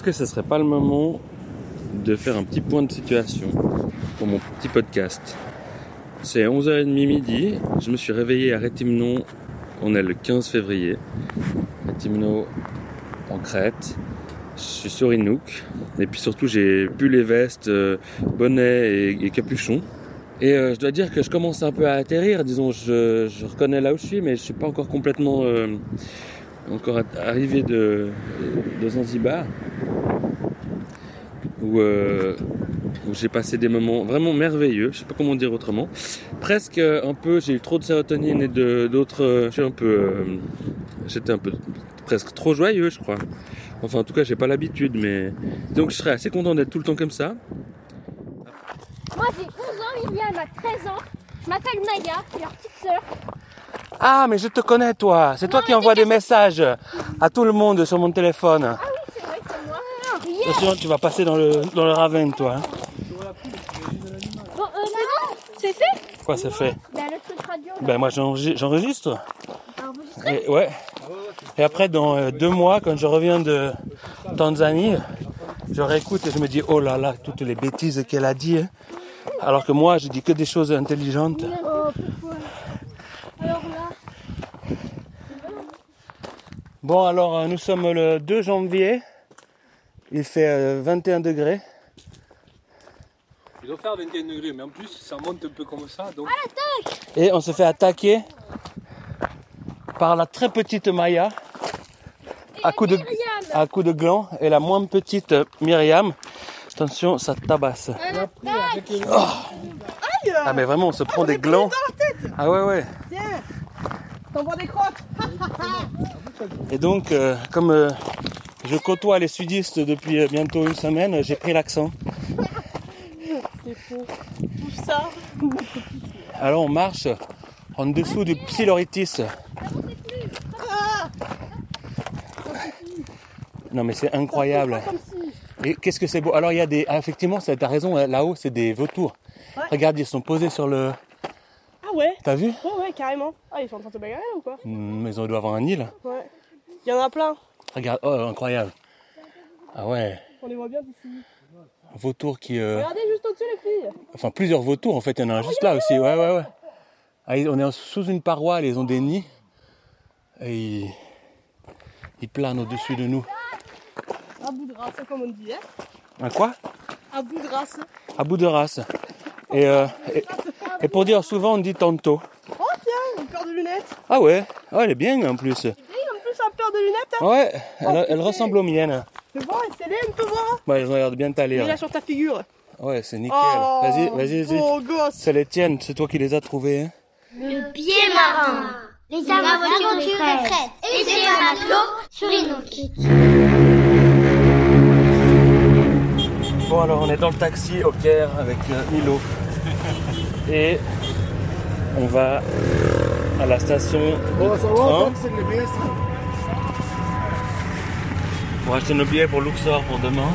Est-ce que ce serait pas le moment de faire un petit point de situation pour mon petit podcast. C'est 11h30 midi, je me suis réveillé à Rétimnon, on est le 15 février. Rétimnon en Crète, je suis sur Inouk, et puis surtout j'ai pu les vestes, euh, bonnet et, et capuchon. Et euh, je dois dire que je commence un peu à atterrir, disons, je, reconnais là où je suis, mais je suis pas encore complètement euh, encore arrivé de, de Zanzibar, où, euh, où j'ai passé des moments vraiment merveilleux, je sais pas comment dire autrement. Presque euh, un peu, j'ai eu trop de sérotonine et de d'autres, euh, je suis un peu, euh, j'étais un peu presque trop joyeux, je crois. Enfin, en tout cas, j'ai pas l'habitude, mais donc je serais assez content d'être tout le temps comme ça. Moi j'ai 11 ans, Liliane a 13 ans. Je m'appelle Maya, je suis leur petite sœur. Ah, mais je te connais, toi. C'est toi qui envoies des messages à tout le monde sur mon téléphone. Ah oui, c'est vrai, c'est moi. Hier, Attention, tu vas passer dans le, dans le ravin, toi. hein. bon, euh, maman, c'est fait Quoi, c'est fait Ben, le truc radio, là. Ben, moi, j'enregistre. Et, ouais. Et après, dans euh, deux mois, quand je reviens de Tanzanie, je réécoute et je me dis, oh là là, toutes les bêtises qu'elle a dit. hein. Alors que moi, je dis que des choses intelligentes. Oh, Bon, alors, euh, nous sommes le 2 janvier. Il fait euh, 21 degrés. Il doit faire 21 degrés, mais en plus ça monte un peu comme ça, donc Et on se fait attaquer par la très petite Maya à coup de, à coup de gland et la moins petite euh, Myriam. Attention, ça tabasse. Oh. Ah mais vraiment, on se prend des glands. Ah ouais ouais. T'envoies des crottes Et donc, euh, comme euh, je côtoie les sudistes depuis euh, bientôt une semaine, j'ai pris l'accent. C'est faux. Tout ça. Alors on marche en dessous du pyloritis. Non mais c'est incroyable. Et qu'est-ce que c'est beau. Alors il y a des... ah, effectivement, t'as raison, hein, là-haut c'est des vautours. Ouais. Regarde, ils sont posés sur le... Ah ouais T'as vu Ouais, ouais, carrément. Ah, ils sont en train de se bagarrer ou quoi Hmm, Mais ils doivent avoir un île. Ouais. Il y en a plein. Regarde, oh incroyable. Ah ouais, On les voit bien d'ici. un vautour qui... euh, Regardez juste au-dessus, les filles. Enfin plusieurs vautours en fait, il y en a un juste là aussi. Ouais, ouais, ouais. Ah, on est sous une paroi, ils ont des nids. Et ils, ils planent au-dessus de nous. À bout de race, comme on dit, hein. Un quoi? À bout de race. À bout de race. Et, euh, et, et pour dire souvent, on dit tantôt. Oh tiens, une paire de lunettes. Ah ouais, ah, elle est bien en plus. Oui, en plus, une paire de lunettes. Hein. Ouais, elle, elle ressemble aux miennes. Tu vois, c'est on peut voir. Ouais, elles ont l'air de bien t'aller. Il est là sur ta figure. Ouais, c'est nickel. Oh, vas-y, vas-y, vas-y. beau gosse. C'est les tiennes, c'est toi qui les as trouvées. hein. le pied marin. Les aventures de Crète. Et c'est un matelot sur Inoki. Bon alors on est dans le taxi au Caire avec euh, Milo. Et on va à la station de train pour acheter nos billets pour Luxor pour demain,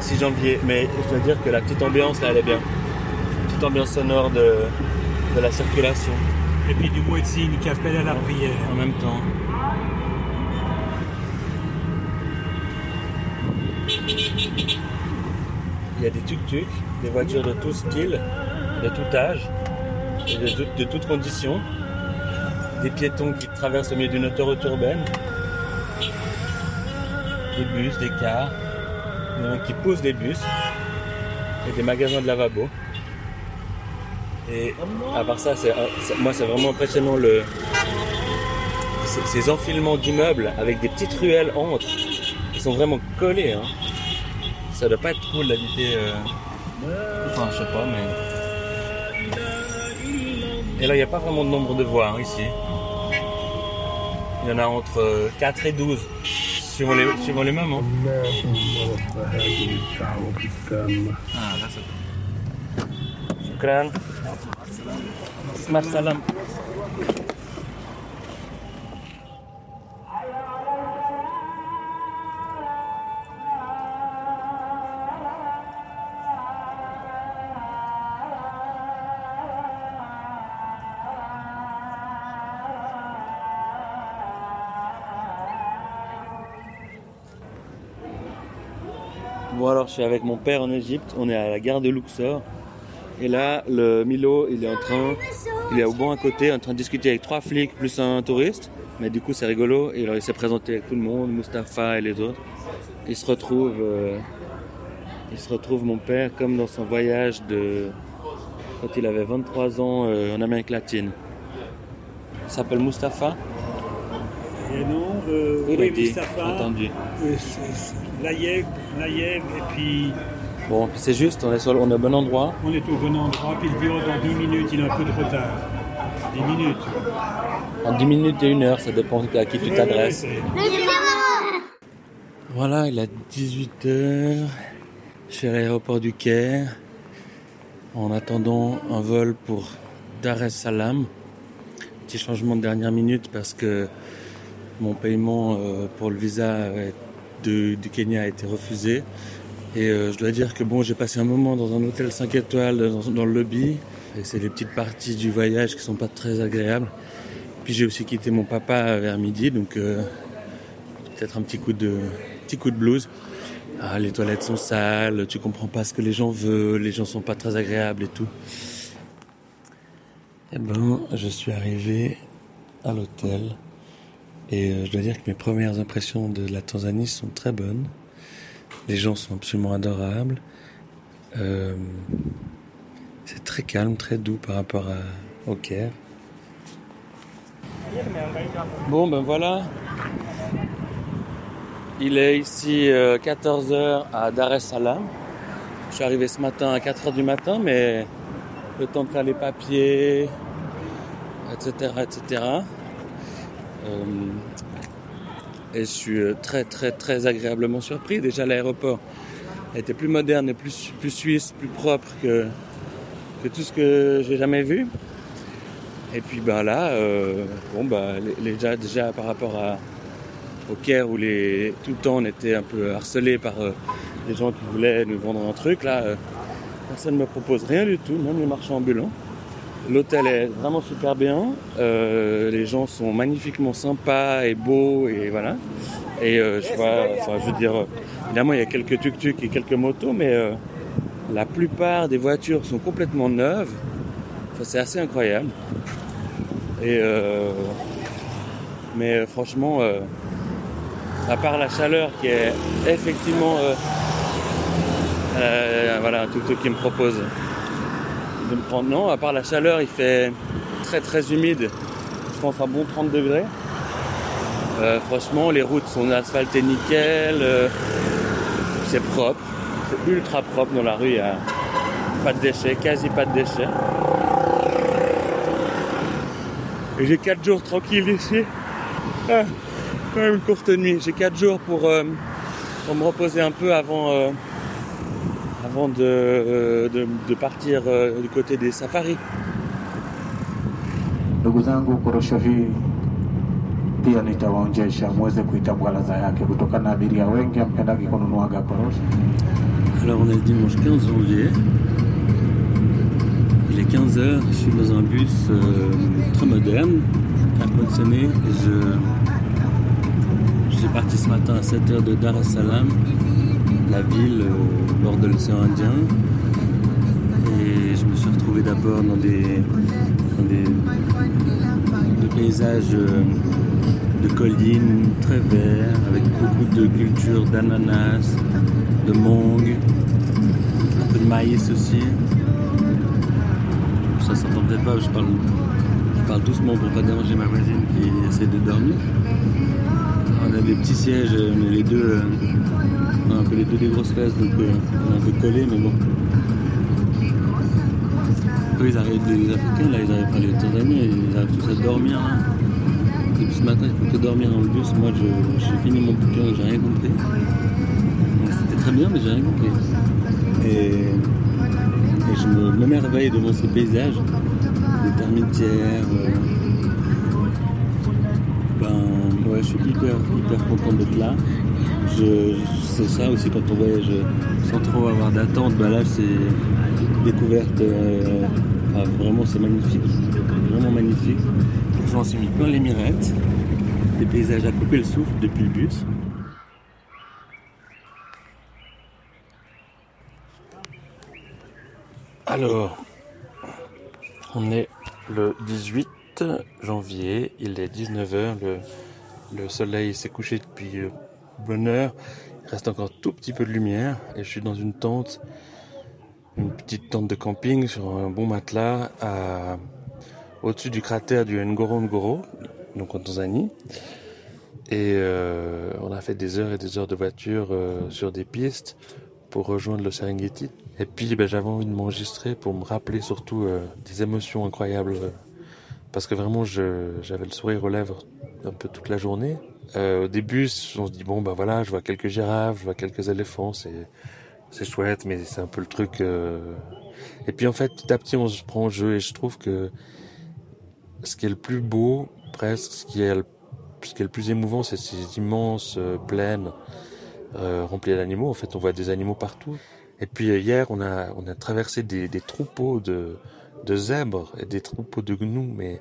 6 janvier. Mais je dois dire que la petite ambiance là elle est bien. Petite ambiance sonore de, de la circulation Et puis du muezzin qui appelle à la prière. en même temps. Il y a des tuk-tuk, des voitures de tout style, de tout âge et de, tout- de toutes conditions. Des piétons qui traversent au milieu d'une autoroute urbaine. Des bus, des cars, qui poussent des bus et des magasins de lavabo. Et à part ça, c'est- moi c'est vraiment impressionnant le, ces, enfilements d'immeubles avec des petites ruelles entre. Ils sont vraiment collés. Hein. Ça doit pas être cool d'habiter. euh, Enfin, je sais pas, mais. Et là, il n'y a pas vraiment de nombre de voies hein, ici. Il y en a entre euh, 4 et 12, Ci, vole, ci volevamo? Ah, adesso. Grande. Marsalam. Suis avec mon père en Égypte, on est à la gare de Luxor. Et là, le Milo, il est en train, il est au banc à côté, en train de discuter avec trois flics plus un touriste. Mais du coup, c'est rigolo. Et alors, il s'est présenté avec tout le monde, Mustapha et les autres. Il se retrouve, euh, il se retrouve mon père comme dans son voyage de quand il avait 23 ans euh, en Amérique latine. Il s'appelle Mustapha. Et non, euh, oui, dit, Mustapha, entendu. euh, Naïeb, et puis Bon, puis c'est juste, on est, sur, on est au bon endroit. on est au bon endroit, puis le bureau dans 10 minutes, il a un peu de retard. 10 minutes. En 10 minutes et une heure, ça dépend à qui tu Ouais, t'adresses. c'est- Voilà, il est 18h. Je suis à l'aéroport du Caire. En attendant un vol pour Dar es Salaam. Petit changement de dernière minute parce que mon paiement euh, pour le visa euh, du Kenya a été refusé. Et euh, je dois dire que bon, j'ai passé un moment dans un hôtel 5 étoiles dans, le lobby. Et c'est les petites parties du voyage qui sont pas très agréables. Puis j'ai aussi quitté mon papa vers midi, donc euh, peut-être un petit coup de petit coup de blues. Ah, les toilettes sont sales, tu comprends pas ce que les gens veulent, les gens sont pas très agréables et tout. Eh ben, je suis arrivé à l'hôtel et euh, je dois dire que mes premières impressions de la Tanzanie sont très bonnes. Les gens sont absolument adorables. Euh, c'est très calme, très doux par rapport au Caire. Bon, ben voilà. Il est ici 14h à Dar es Salaam. Je suis arrivé ce matin à 4h du matin, mais le temps de faire les papiers, etc., etc. Euh, et je suis euh, très, très, très agréablement surpris. Déjà, l'aéroport était plus moderne et plus, plus suisse, plus propre que, que tout ce que j'ai jamais vu. Et puis ben là, euh, bon bah les, les- déjà, déjà par rapport à, au Caire où les, tout le temps on était un peu harcelé par euh, des gens qui voulaient nous vendre un truc, là personne ne me propose rien du tout, même les marchands ambulants. L'hôtel est vraiment super bien, euh, les gens sont magnifiquement sympas et beaux et voilà. Et euh, je vois, enfin je veux dire, évidemment il y a quelques tuk-tuk et quelques motos, mais euh, la plupart des voitures sont complètement neuves. Enfin, c'est assez incroyable. Et mais franchement, à part la chaleur qui est effectivement voilà un tuk-tuk qui me propose de me prendre. Non, à part la chaleur, il fait très très humide. Je pense un bon 30 degrés. Euh, franchement, les routes sont asphaltées nickel. euh, c'est propre. C'est ultra propre dans la rue. Il y a pas de déchets, quasi pas de déchets. Et j'ai 4 jours tranquilles ici. Ah, quand même une courte nuit. J'ai 4 jours pour, euh, pour me reposer un peu avant, avant de, euh, de, de partir euh, du côté des safaris. Ndugu zangu, korosho hii pia nitawaonjesha muweze kuitambua ladha yake, kutokana na abiria wengi ampendagi kununuaga korosho. Alors on est le dimanche 15 janvier. Il est 15h, je suis dans un bus euh, très moderne, air conditionné. Je, je suis parti ce matin à 7h de Dar es Salaam, la ville euh, au bord de l'océan Indien. Et je me suis retrouvé d'abord dans des, dans des, paysages euh, de collines très verts, avec beaucoup de cultures d'ananas, de mangue, un peu de maïs aussi. Ça s'entend peut-être pas, je parle, je parle doucement pour pas déranger ma voisine qui essaie de dormir. On a des petits sièges, est les deux, euh, on a un peu les deux des grosses fesses, donc euh, on est un peu collés, mais bon. Eux, ils arrivent, les Africains, là, ils arrivent, enfin, les Tanzaniens, ils arrivent tous à dormir, là. Ce matin, ils que dormir dans le bus. Moi, j'ai fini mon bouquin, j'ai rien compris. C'était très bien, mais j'ai rien compris. Et, et je me- m'émerveille devant ces paysages, des termitières. euh, suis hyper, hyper content d'être là. Je, c'est ça aussi quand on voyage sans trop avoir d'attente. Bah là, c'est découverte. euh, enfin, vraiment, c'est magnifique. Vraiment magnifique. Je m'en suis mis plein les mirettes. Des paysages à couper le souffle depuis le bus. Alors, on est le 18 janvier, il est 19h, le, le soleil s'est couché depuis euh, bonne heure, il reste encore tout petit peu de lumière et je suis dans une tente, une petite tente de camping sur un bon matelas au-dessus du cratère du Ngorongoro, donc en Tanzanie. Et euh, on a fait des heures et des heures de voiture euh, sur des pistes pour rejoindre le Serengeti. Et puis ben, j'avais envie de m'enregistrer pour me rappeler surtout euh, des émotions incroyables. parce que vraiment j'avais le sourire aux lèvres un peu toute la journée. Euh, au début on se dit bon ben voilà je vois quelques girafes, je vois quelques éléphants, c'est c'est chouette mais c'est un peu le truc. euh. Et puis en fait petit à petit on se prend au jeu et je trouve que ce qui est le plus beau presque, ce qui est le, ce qui est le plus émouvant c'est ces immenses euh, plaines euh, remplies d'animaux. En fait on voit des animaux partout. Et puis euh, hier, on a, on a traversé des, des troupeaux de, de zèbres et des troupeaux de gnous, mais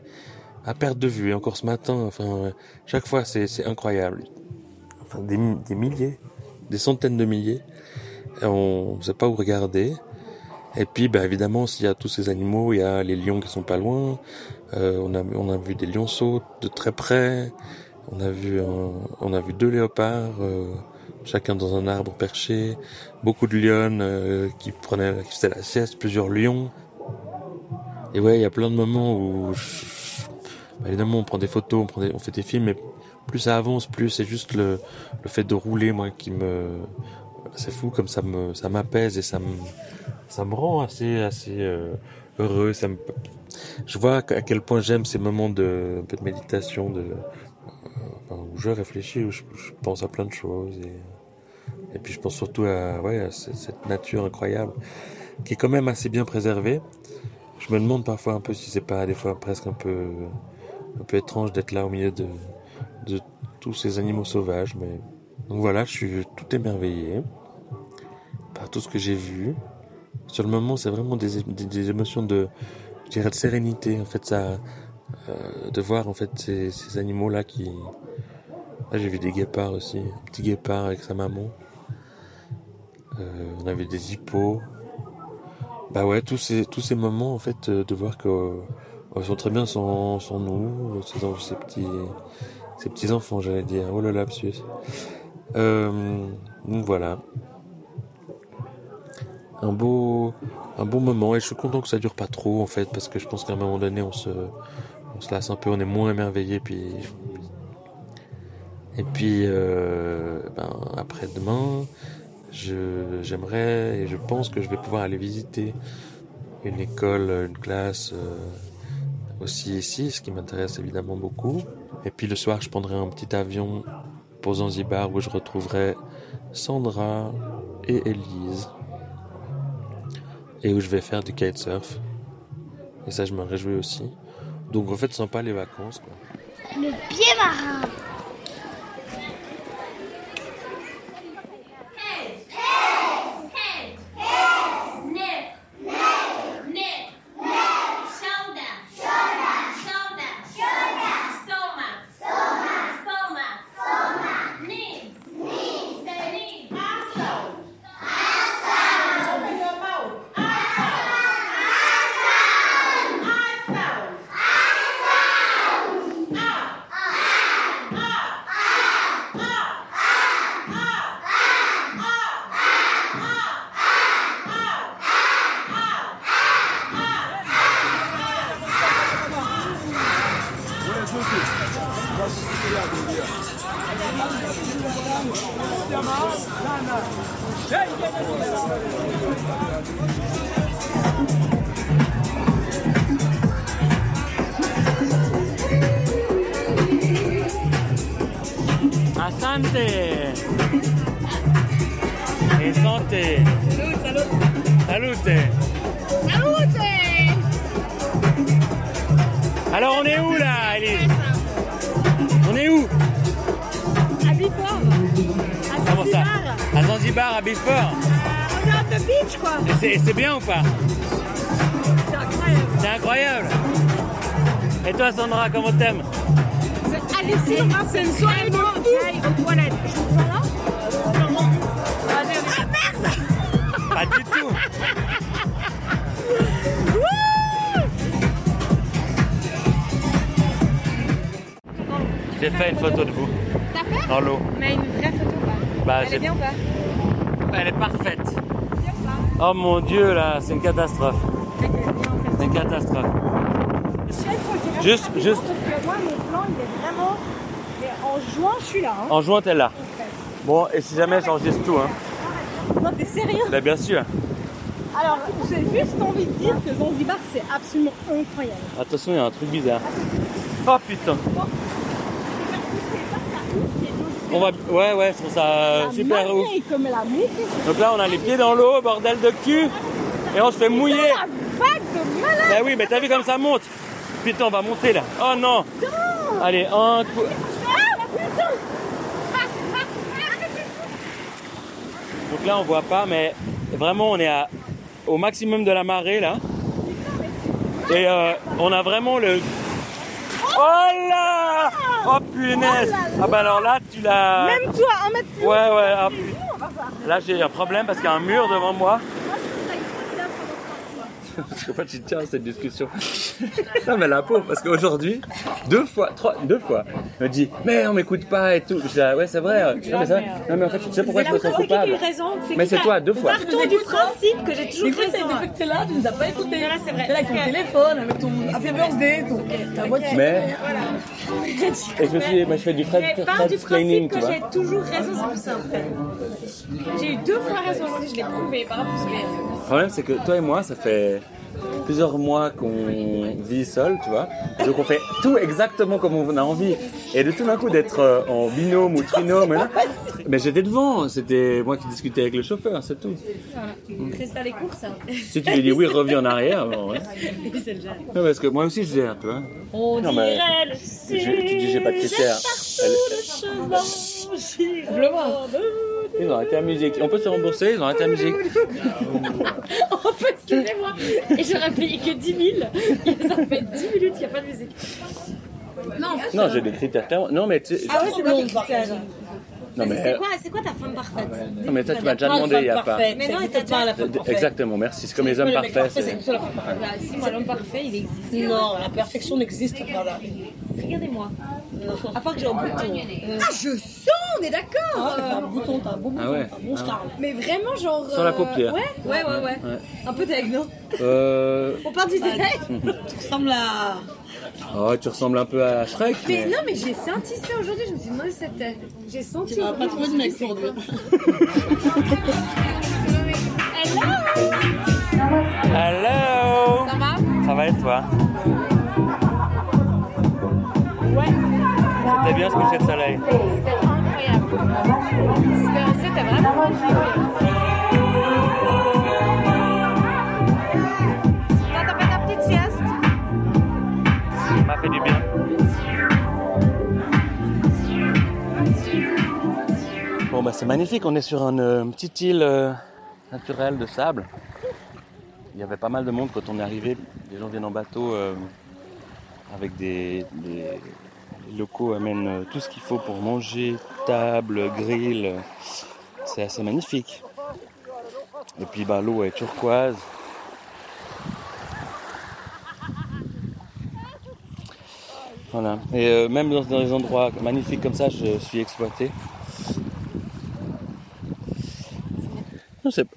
à perte de vue. Et encore ce matin, enfin, chaque fois, c'est c'est incroyable. Enfin, des, des milliers, des centaines de milliers. Et on ne sait pas où regarder. Et puis, bah, évidemment, s'il y a tous ces animaux, il y a les lions qui sont pas loin. Euh, on, a, on a vu des lionceaux de très près. On a vu, un- on a vu deux léopards. euh, chacun dans un arbre perché, beaucoup de lionnes euh, qui prenaient, qui faisaient la sieste, plusieurs lions. Et ouais, il y a plein de moments où, je- bah, évidemment, on prend des photos, on, prend des- on fait des films, mais plus ça avance, plus c'est juste le, le fait de rouler, moi, qui me, c'est fou comme ça me, ça m'apaise et ça me, ça me rend assez, assez euh, heureux. Ça me, je vois à quel point j'aime ces moments de, un peu de méditation, de, euh, où je réfléchis, où je, je pense à plein de choses et et puis je pense surtout à, ouais, à ce- cette nature incroyable qui est quand même assez bien préservée. Je me demande parfois un peu si c'est pas des fois presque un peu, un peu étrange d'être là au milieu de, de tous ces animaux sauvages. Mais donc voilà, je suis tout émerveillé par tout ce que j'ai vu. Sur le moment, c'est vraiment des, des, des émotions de, je dirais, de sérénité. En fait, ça, euh, de voir en fait ces, ces animaux là qui, Là, j'ai vu des guépards aussi, un petit guépard avec sa maman. Euh, on avait des hippos. Bah ouais, tous ces, tous ces moments, en fait, euh, de voir que ils sont très bien sans, sans nous, ces, ces petits, ces petits enfants, j'allais dire. Oh là, lapsus. Euh, voilà. Un beau, un bon moment et je suis content que ça dure pas trop en fait parce que je pense qu'à un moment donné on se, on se lasse un peu, on est moins émerveillé puis et puis, euh, ben, après-demain, je, j'aimerais et je pense que je vais pouvoir aller visiter une école, une classe euh, aussi ici, ce qui m'intéresse évidemment beaucoup. Et puis le soir, je prendrai un petit avion pour Zanzibar où je retrouverai Sandra et Elise et où je vais faire du kitesurf. Et ça, je me réjouis aussi. Donc en fait, sympa les vacances. Quoi. Le pied marin. Bifort. À Comment ça. À Zanzibar, à Bifort. Euh, On est à the beach quoi. Et c'est- bien ou pas C'est incroyable. C'est incroyable. Et toi Sandra, comment t'aimes Allez, si, c'est une soirée de fou. aux toilettes. Je vous vois là Ah merde Pas du tout. J'ai fait une photo de vous Dans l'eau. Mais une vraie photo pas Bah, Elle est bien ou pas Elle est parfaite. Oh mon dieu là, c'est une catastrophe. C'est une catastrophe. Juste, juste Parce que moi, mon plan, il est vraiment. Mais en juin, je suis là. Hein. en juin t'es là. Bon, et si jamais j'enregistre tout, hein. Non, t'es sérieux Bah bien sûr. Alors, j'ai juste envie de dire que Zanzibar, c'est absolument incroyable. Attention, il y a un truc bizarre. Oh putain. On va, ouais, ouais, je trouve ça super ouf. Donc là, on a les pieds dans l'eau, bordel de cul, et on se fait mouiller. Bah oui, mais t'as vu comme ça monte? Putain, on va monter là. Oh non Allez, un coup. Donc là, on voit pas, mais vraiment, on est à, au maximum de la marée là. Et euh, on a vraiment le. Oh là Oh punaise Ah bah alors là, tu l'as. Même toi, un mètre plus Ouais, ouais. ah, pu- Là, j'ai un problème parce qu'il y a un mur devant moi. Je sais pas si tu tiens à cette discussion. non, mais la pauvre, parce qu'aujourd'hui, deux fois, trois, deux fois, elle me dit, mais on m'écoute pas et tout. Je dis, ah, ouais, c'est vrai. Non, mais, ça, non, mais en fait, tu sais pourquoi je me sens coupable Mais c'est toi, deux fois. Partons du principe que j'ai toujours raison. depuis que t'es là, tu nous as pas écouté. Voilà, c'est vrai. T'es là avec ton téléphone, avec ton Happy Birthday, ton, ta voiture. Mais, et je me suis, moi, je fais du Fred, Mais part Fred du explaining, principe tu que j'ai toujours raison, c'est pour ça en fait. J'ai eu deux fois raison aujourd'hui, je l'ai prouvé, par rapport mais Le problème, c'est que toi et moi, ça fait plusieurs mois qu'on vit seul, tu vois. Donc on fait tout exactement comme on a envie. Et de tout d'un coup d'être euh, en binôme ou trinôme, hein, mais j'étais devant, c'était moi qui discutais avec le chauffeur, c'est tout. Reste à les courses. Hein. Si tu lui dis oui, reviens en arrière, bon, ouais. Non, parce que moi aussi je gère, tu vois. On Non, mais dirait le j'ai- tu dis j'ai pas de critères. Elle- Je le vois. Ils ont arrêté la musique. On peut se rembourser, ils ont arrêté la musique. Oh, excusez-moi. Et j'aurais payé que 10 000. Et ça fait 10 minutes qu'il n'y a pas de musique. Non, j'ai des critères clairement. Non, mais tu Ah ouais, c'est quoi tes critères non, mais, C'est quoi, c'est quoi ta femme parfaite non, mais toi, tu m'as déjà demandé, il y a pas. Mais non, t'as pas la Euh, Exactement, merci. C'est comme les hommes parfaits. parfait, c'est femme parfaite. Bah, l'homme parfait, il existe. Non, la perfection n'existe pas là. Regardez-moi. À part que j'ai un bouton. Ah, je sens, on est d'accord. Ah, t'as un bouton, t'as un beau bouton, Ah ouais. t'as un bon Ah. charme. Mais vraiment, genre. Sur la euh, paupière. Ouais, ouais, ouais, ouais. Ouais. Un peu deg, non Euh... On part du deg Tu ressembles à. Oh, tu ressembles un peu à Shrek. Mais Mais... non, mais j'ai senti ça aujourd'hui, je me suis demandé si c'était. J'ai senti. Tu vas pas trouver de mec pour dire. Hello Ça va Ça va et toi? C'était bien ce coucher de soleil. C'était incroyable. C'était- vraiment. Là, t'as fait ta petite sieste Ça m'a fait du bien. Bon bah c'est magnifique, on est sur une euh, petite île euh, naturelle de sable. Il y avait pas mal de monde quand on est arrivé. Les gens viennent en bateau euh, avec des- les locaux amènent euh, tout ce qu'il faut pour manger, table, grill. C'est assez magnifique. Et puis bah, l'eau est turquoise. Voilà. Et euh, même dans, dans des endroits magnifiques comme ça, je suis exploité.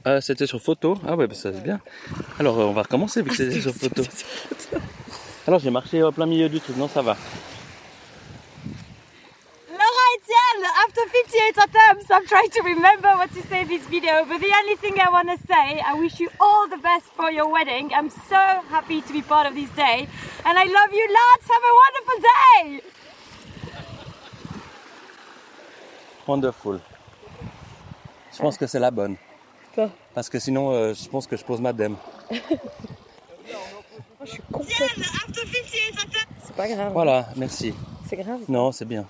Ah, C'était sur photo. Ah ouais, bah, ça c'est bien. Alors euh, on va recommencer vu que c'était sur photo. Alors j'ai marché au plein milieu du truc. Non, ça va. 58 attempts, I'm trying to remember what to say in this video, but the only thing I want to say, I wish you all the best for your wedding. I'm so happy to be part of this day, and I love you lots. Have a wonderful day! Wonderful. Je pense que c'est la bonne. Parce que sinon, euh, je pense que je pose ma dème. C'est pas grave. Voilà, merci. C'est grave. Non, c'est bien.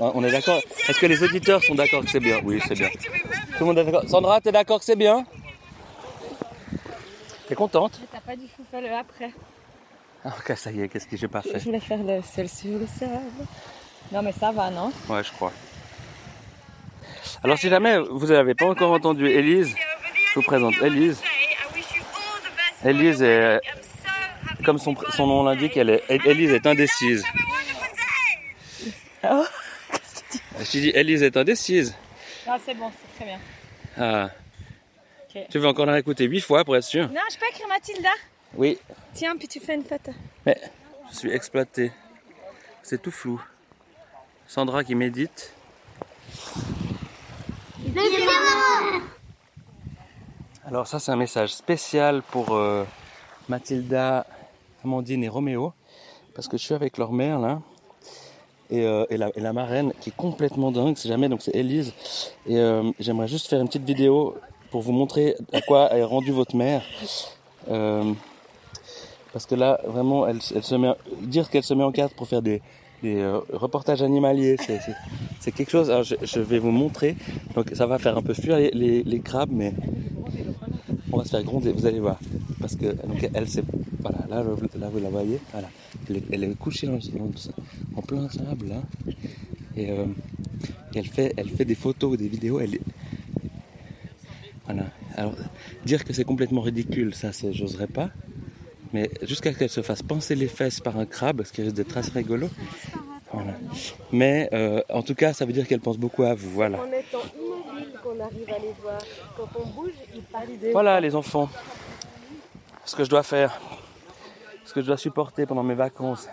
Ah, On est d'accord Est-ce que les auditeurs sont d'accord que c'est bien Oui, c'est bien. Tout le monde est d'accord. Sandra, t'es d'accord que c'est bien T'es contente T'as pas du tout fait le après. Ah, Ok, ça y est, qu'est-ce que j'ai pas fait Je voulais faire le seul sur le sable. Non mais ça va, non Ouais, je crois. Alors, si jamais vous n'avez pas encore entendu Élise, je vous présente Élise. Élise est, comme son, son nom l'indique, elle est, Élise est indécise. Oh. Je dis Élise est indécise. Non, c'est bon, c'est très bien. Ah. Ok. Tu veux encore la écouter huit fois pour être sûr? Non, je peux écrire Mathilda? Oui, Tiens, puis tu fais une photo. mais je suis exploité. C'est tout flou. Sandra qui médite. Alors ça c'est un message spécial pour euh, Mathilda, Amandine et Roméo. Parce que je suis avec leur mère là. Et, euh, et la, marraine qui est complètement dingue, c'est jamais, donc c'est Elise. Et euh, j'aimerais juste faire une petite vidéo pour vous montrer à quoi est rendue votre mère. Euh, parce que là, vraiment, elle, se dire qu'elle se met en cadre pour faire des, des reportages animaliers, c'est, quelque chose. Alors, je, vais vous montrer. Donc, ça va faire un peu fuir les, les crabes, mais on va se faire gronder. Vous allez voir, parce que donc, elle, c'est voilà, là, vous la voyez. Voilà, elle est, couchée dans, en plein sable euh, et elle fait, elle fait des photos ou des vidéos. Elle, voilà. Alors, dire que c'est complètement ridicule, ça, j'oserais pas. Mais jusqu'à ce qu'elle se fasse pincer les fesses par un crabe, ce qui risque d'être assez rigolo. Voilà. Mais euh, en tout cas, ça veut dire qu'elle pense beaucoup à vous. Voilà. Voilà les enfants. Ce que je dois faire. Ce que je dois supporter pendant mes vacances.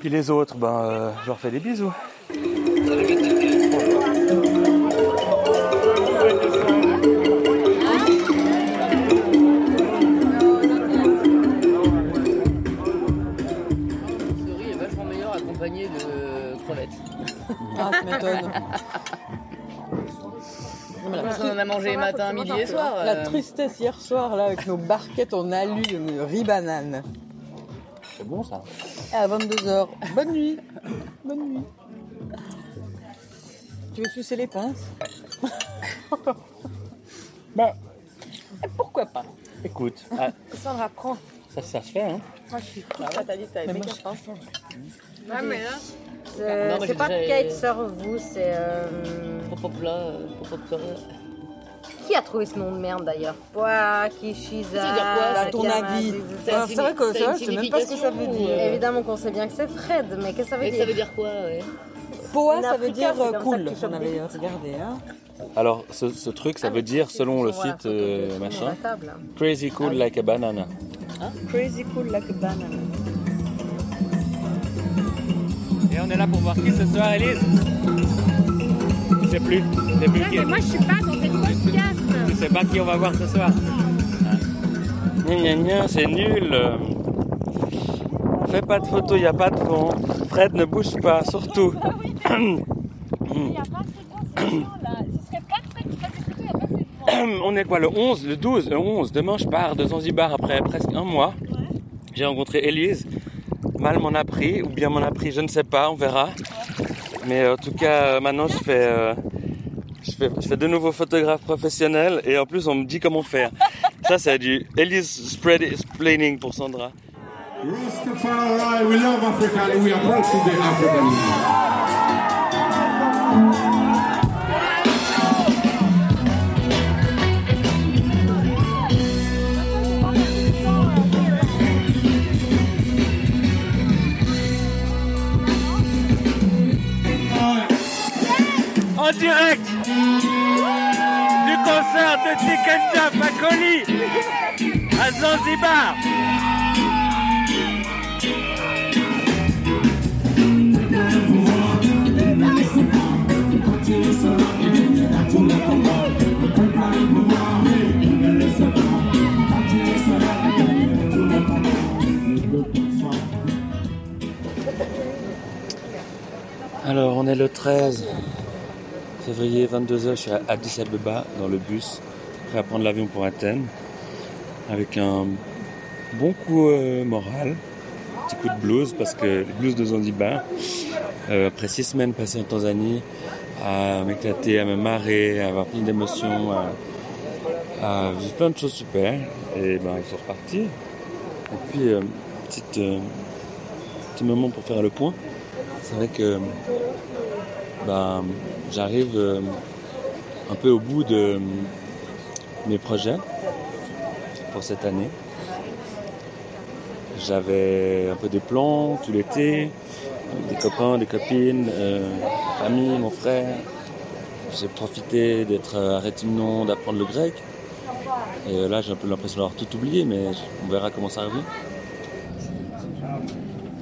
Puis les autres, ben, euh, je leur fais des bisous. Accompagné de crevettes. Ah, tu m'étonnes. A mangé matin, midi et soir. La euh. tristesse hier soir, là, avec nos barquettes en alu, de riz banane. C'est bon ça. À 22h. Bonne nuit. Bonne nuit. Tu veux sucer les pinces? Ben, Pourquoi pas? Écoute, ah, Sandra, prends. ça, ça se fait, hein. Moi, je suis cool. t'as dit que t'avais Mais méga moi, faim. Ouais, mais là, C'est Non, c'est j'ai pas déjà- Kate serve vous, c'est... euh, pop pop là, euh, pop pop là. A trouvé ce nom de merde d'ailleurs Kishiza... Quoi, À ton avis Ça a Ah, une C'est vrai que ça, je sais même pas ce que ça veut dire. ou, Évidemment qu'on sait bien que c'est Fred, mais qu'est-ce que ça veut Mais dire ça veut dire quoi, ouais Poa, ça veut dire euh, cool. On avait des regardé, hein. Alors, ce, ce truc, ça Ah, veut dire, selon le site euh, machin, crazy cool like a banana. Crazy cool like a banana. Et on est là pour voir qui ce soir, Elise Je sais plus. Qui. moi je suis pas dans cette podcast Je sais pas qui on va voir ce soir. Gna c'est nul. Fais pas de photos, il n'y a pas de vent. Fred ne bouge pas, surtout. On est quoi, le 11, le 12, le 11. Demain, je pars de Zanzibar après presque un mois. J'ai rencontré Elise. Mal m'en a pris, ou bien m'en a pris, je ne sais pas, on verra. Mais en tout cas, euh, maintenant, je fais, euh, je fais, je fais de nouveaux photographes professionnels et en plus, on me dit comment faire. Ça, c'est du Elise spread explaining pour Sandra. Rastafari, we love Africa and we approach the African Union. En direct concert de Tikenja Fakoli à Zanzibar. Alors, on est le 13 février, 22h. Je suis à Addis Abeba dans le bus, prêt à prendre l'avion pour Athènes. avec un bon coup euh, moral, petit coup de blues parce que le blues de Zanzibar, euh, après six semaines passées en Tanzanie, à m'éclater, à me marrer, à avoir plein d'émotions, à, à vivre plein de choses super, et ben il faut repartir. Et puis euh, petite, euh, petit moment pour faire le point. C'est vrai que ben, j'arrive euh, un peu au bout de mes projets pour cette année. J'avais un peu des plans tout l'été, des copains, des copines, euh, famille, mon frère. J'ai profité d'être à Rétimnon, d'apprendre le grec. Et euh, là, j'ai un peu l'impression d'avoir tout oublié, mais on verra comment ça revient.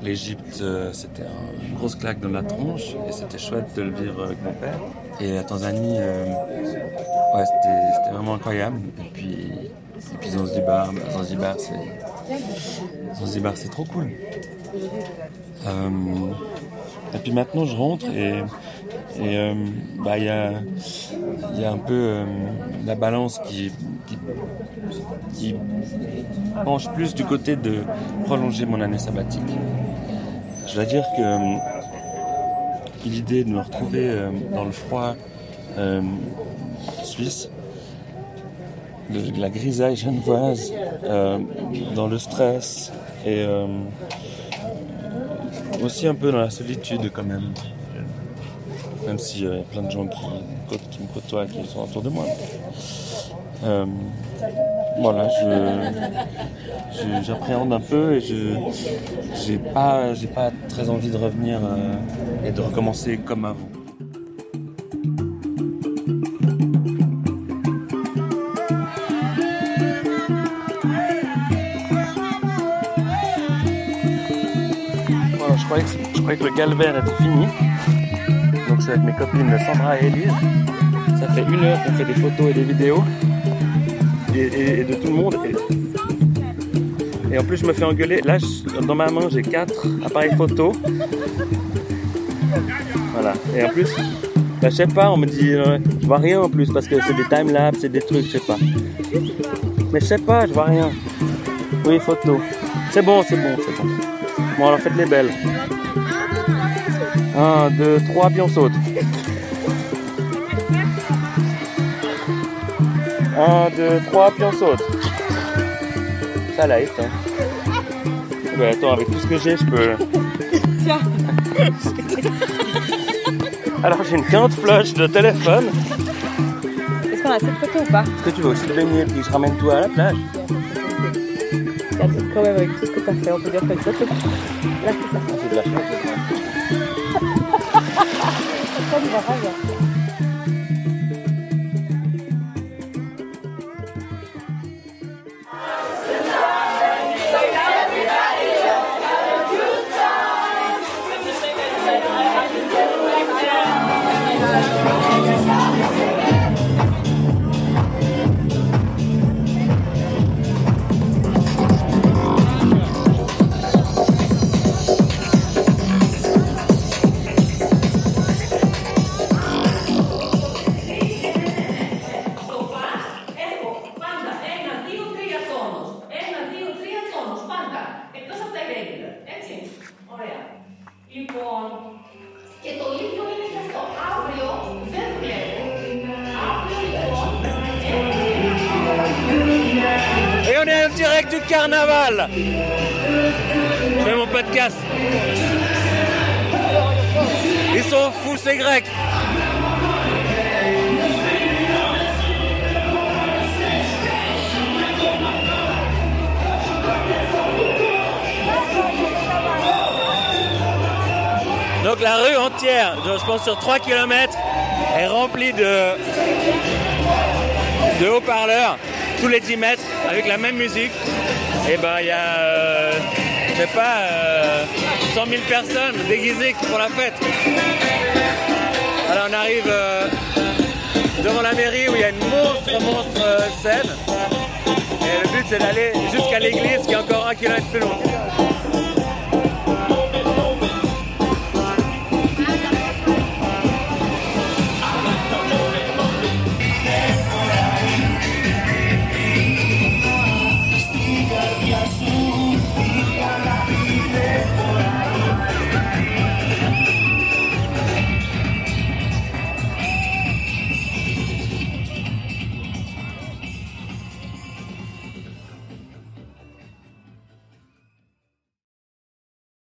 L'Égypte, euh, c'était une grosse claque dans la tronche et c'était chouette de le vivre avec mon père. Et la Tanzanie, euh, ouais, c'était vraiment incroyable. Et puis, Zanzibar, bah, Zanzibar, c'est Zanzibar, c'est trop cool. Euh, et puis maintenant, je rentre et bah il y a y a un peu la balance qui penche plus du côté de prolonger mon année sabbatique. Je dois dire que euh, l'idée de me retrouver euh, dans le froid euh, suisse, de la grisaille genevoise, dans le stress et aussi un peu dans la solitude quand même. Même s'il y a plein de gens qui, qui me côtoient, qui sont autour de moi. Voilà, je, j'appréhende un peu et je j'ai pas j'ai pas très envie de revenir euh, et de recommencer comme avant. Voilà, je croyais que, je que le calvaire était fini. Donc je suis avec mes copines Sandra et Elise. Ça fait une heure qu'on fait des photos et des vidéos et, de tout le monde. Et, en plus, je me fais engueuler. Là, je- dans ma main, j'ai quatre appareils photo. Voilà. Et en plus, bah, je sais pas, on me dit, euh, je vois rien en plus parce que c'est des timelapses, c'est des trucs, je sais pas. Mais je sais pas, je vois rien. Oui, photo. C'est bon, c'est bon, c'est bon. Bon, alors faites les belles. Un, deux, trois, puis on saute. Un, deux, trois, puis on saute. Ça light, hein. Ouais, attends, avec tout ce que j'ai, je peux. Tiens. Alors, j'ai une quinte flush de téléphone. Est-ce qu'on a cette photo ou pas? Est-ce que tu veux aussi te baigner puis je ramène tout à la plage? Regarde, Quand même, avec tout ce que t'as fait, on peut dire que ça, c'est Là, c'est ça. C'est de la chance. Il va je pense sur 3 km, est remplie de, de haut-parleurs tous les 10 mètres avec la même musique. Et ben il y a, euh, je sais pas, euh, 100 000 personnes déguisées pour la fête. Alors on arrive euh, devant la mairie où il y a une monstre, monstre euh, scène. Et le but c'est d'aller jusqu'à l'église qui est encore un kilomètre plus loin.